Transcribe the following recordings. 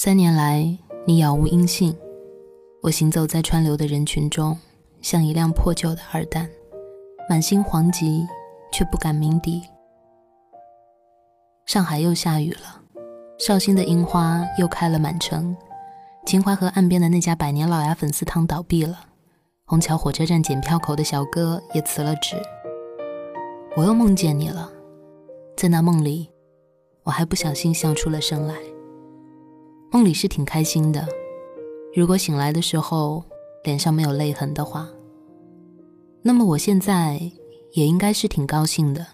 三年来，你杳无音信。我行走在川流的人群中，像一辆破旧的二蛋，满心惶急，却不敢鸣笛。上海又下雨了，绍兴的樱花又开了满城，秦淮河岸边的那家百年老鸭粉丝汤倒闭了，虹桥火车站检票口的小哥也辞了职。我又梦见你了，在那梦里，我还不小心笑出了声来。梦里是挺开心的，如果醒来的时候脸上没有泪痕的话，那么我现在也应该是挺高兴的，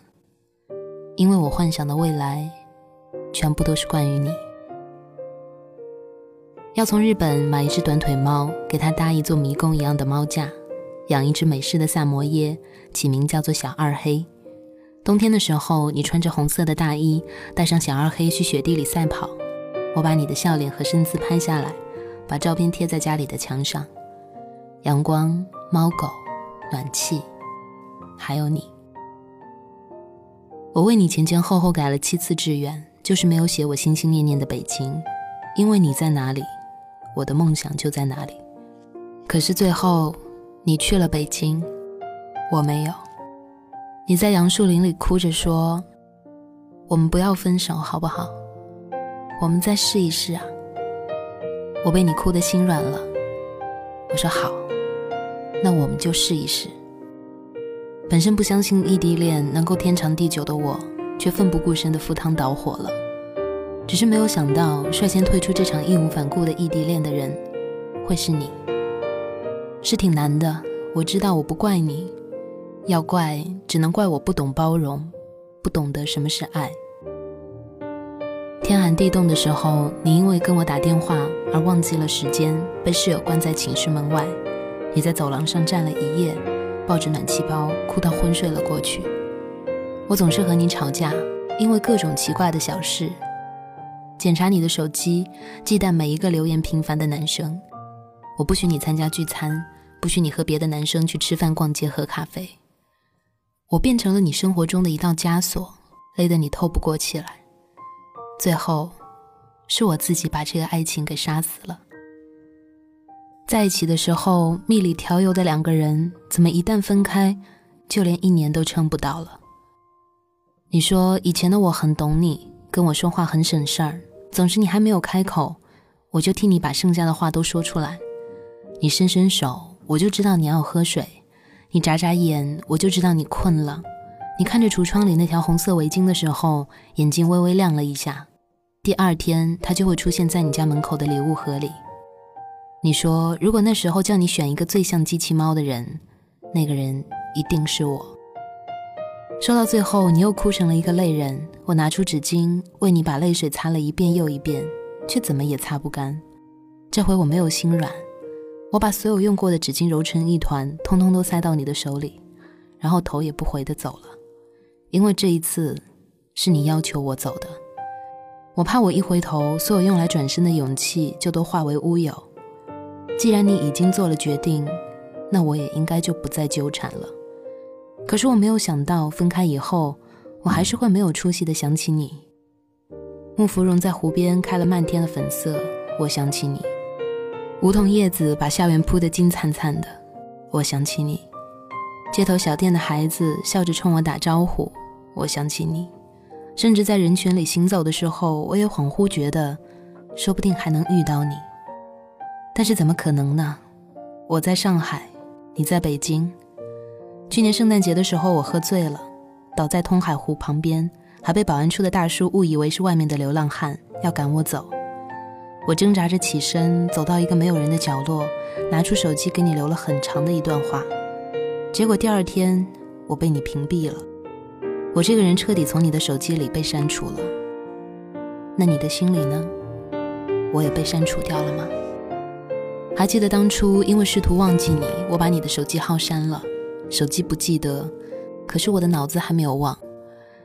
因为我幻想的未来全部都是关于你。要从日本买一只短腿猫，给它搭一座迷宫一样的猫架，养一只美式的萨摩耶，起名叫做小二黑。冬天的时候，你穿着红色的大衣，带上小二黑去雪地里赛跑。我把你的笑脸和身姿拍下来，把照片贴在家里的墙上。阳光、猫狗、暖气，还有你。我为你前前后后改了七次志愿，就是没有写我心心念念的北京，因为你在哪里，我的梦想就在哪里。可是最后，你去了北京，我没有。你在杨树林里哭着说：“我们不要分手，好不好？”我们再试一试啊！我被你哭得心软了。我说好，那我们就试一试。本身不相信异地恋能够天长地久的我，却奋不顾身的赴汤蹈火了。只是没有想到，率先退出这场义无反顾的异地恋的人，会是你。是挺难的，我知道，我不怪你。要怪，只能怪我不懂包容，不懂得什么是爱。天寒地冻的时候，你因为跟我打电话而忘记了时间，被室友关在寝室门外。你在走廊上站了一夜，抱着暖气包哭到昏睡了过去。我总是和你吵架，因为各种奇怪的小事。检查你的手机，忌惮每一个留言频繁的男生。我不许你参加聚餐，不许你和别的男生去吃饭、逛街、喝咖啡。我变成了你生活中的一道枷锁，勒得你透不过气来。最后，是我自己把这个爱情给杀死了。在一起的时候蜜里调油的两个人，怎么一旦分开，就连一年都撑不到了？你说以前的我很懂你，跟我说话很省事儿，总是你还没有开口，我就替你把剩下的话都说出来。你伸伸手，我就知道你要喝水；你眨眨眼，我就知道你困了。你看着橱窗里那条红色围巾的时候，眼睛微微亮了一下。第二天，它就会出现在你家门口的礼物盒里。你说，如果那时候叫你选一个最像机器猫的人，那个人一定是我。说到最后，你又哭成了一个泪人。我拿出纸巾为你把泪水擦了一遍又一遍，却怎么也擦不干。这回我没有心软，我把所有用过的纸巾揉成一团，通通都塞到你的手里，然后头也不回地走了。因为这一次是你要求我走的，我怕我一回头，所有用来转身的勇气就都化为乌有。既然你已经做了决定，那我也应该就不再纠缠了。可是我没有想到，分开以后，我还是会没有出息的想起你。木芙蓉在湖边开了漫天的粉色，我想起你；梧桐叶子把校园铺得金灿灿的，我想起你；街头小店的孩子笑着冲我打招呼。我想起你，甚至在人群里行走的时候，我也恍惚觉得，说不定还能遇到你。但是怎么可能呢？我在上海，你在北京。去年圣诞节的时候，我喝醉了，倒在通海湖旁边，还被保安处的大叔误以为是外面的流浪汉，要赶我走。我挣扎着起身，走到一个没有人的角落，拿出手机给你留了很长的一段话。结果第二天，我被你屏蔽了。我这个人彻底从你的手机里被删除了，那你的心里呢？我也被删除掉了吗？还记得当初因为试图忘记你，我把你的手机号删了，手机不记得，可是我的脑子还没有忘。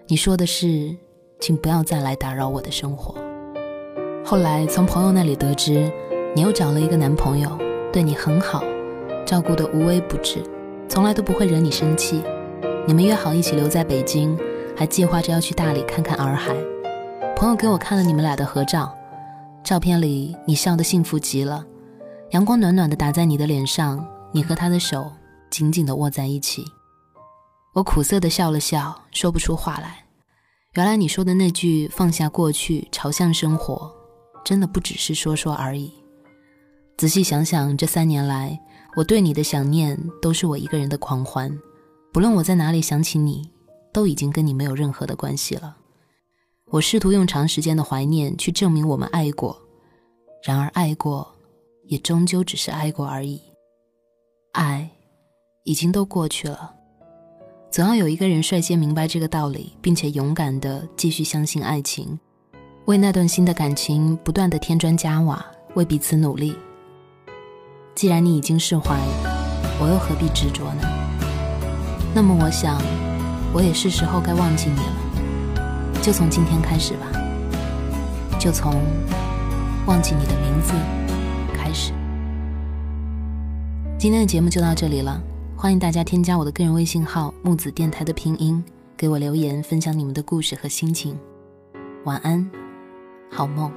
你说的是，请不要再来打扰我的生活。后来从朋友那里得知，你又找了一个男朋友，对你很好，照顾得无微不至，从来都不会惹你生气。你们约好一起留在北京，还计划着要去大理看看洱海。朋友给我看了你们俩的合照，照片里你笑得幸福极了，阳光暖暖的打在你的脸上，你和他的手紧紧地握在一起。我苦涩地笑了笑，说不出话来。原来你说的那句“放下过去，朝向生活”，真的不只是说说而已。仔细想想，这三年来，我对你的想念都是我一个人的狂欢。不论我在哪里想起你，都已经跟你没有任何的关系了。我试图用长时间的怀念去证明我们爱过，然而爱过，也终究只是爱过而已。爱，已经都过去了。总要有一个人率先明白这个道理，并且勇敢地继续相信爱情，为那段新的感情不断地添砖加瓦，为彼此努力。既然你已经释怀，我又何必执着呢？那么我想，我也是时候该忘记你了。就从今天开始吧，就从忘记你的名字开始。今天的节目就到这里了，欢迎大家添加我的个人微信号“木子电台”的拼音，给我留言，分享你们的故事和心情。晚安，好梦。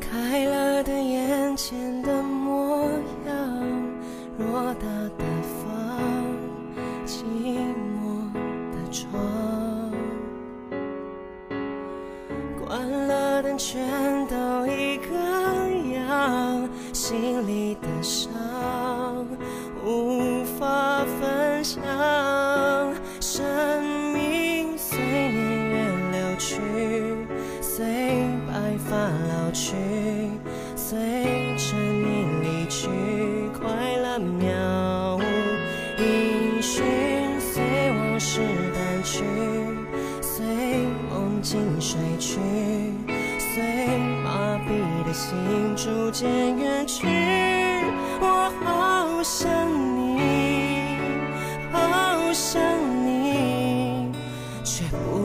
开了的眼前心里的伤无法分享，生命随年月流去，随白发老去。随着你离去，快乐渺无音讯，随往事淡去，随梦境睡去，心逐渐远去，我好想你，好想你，却不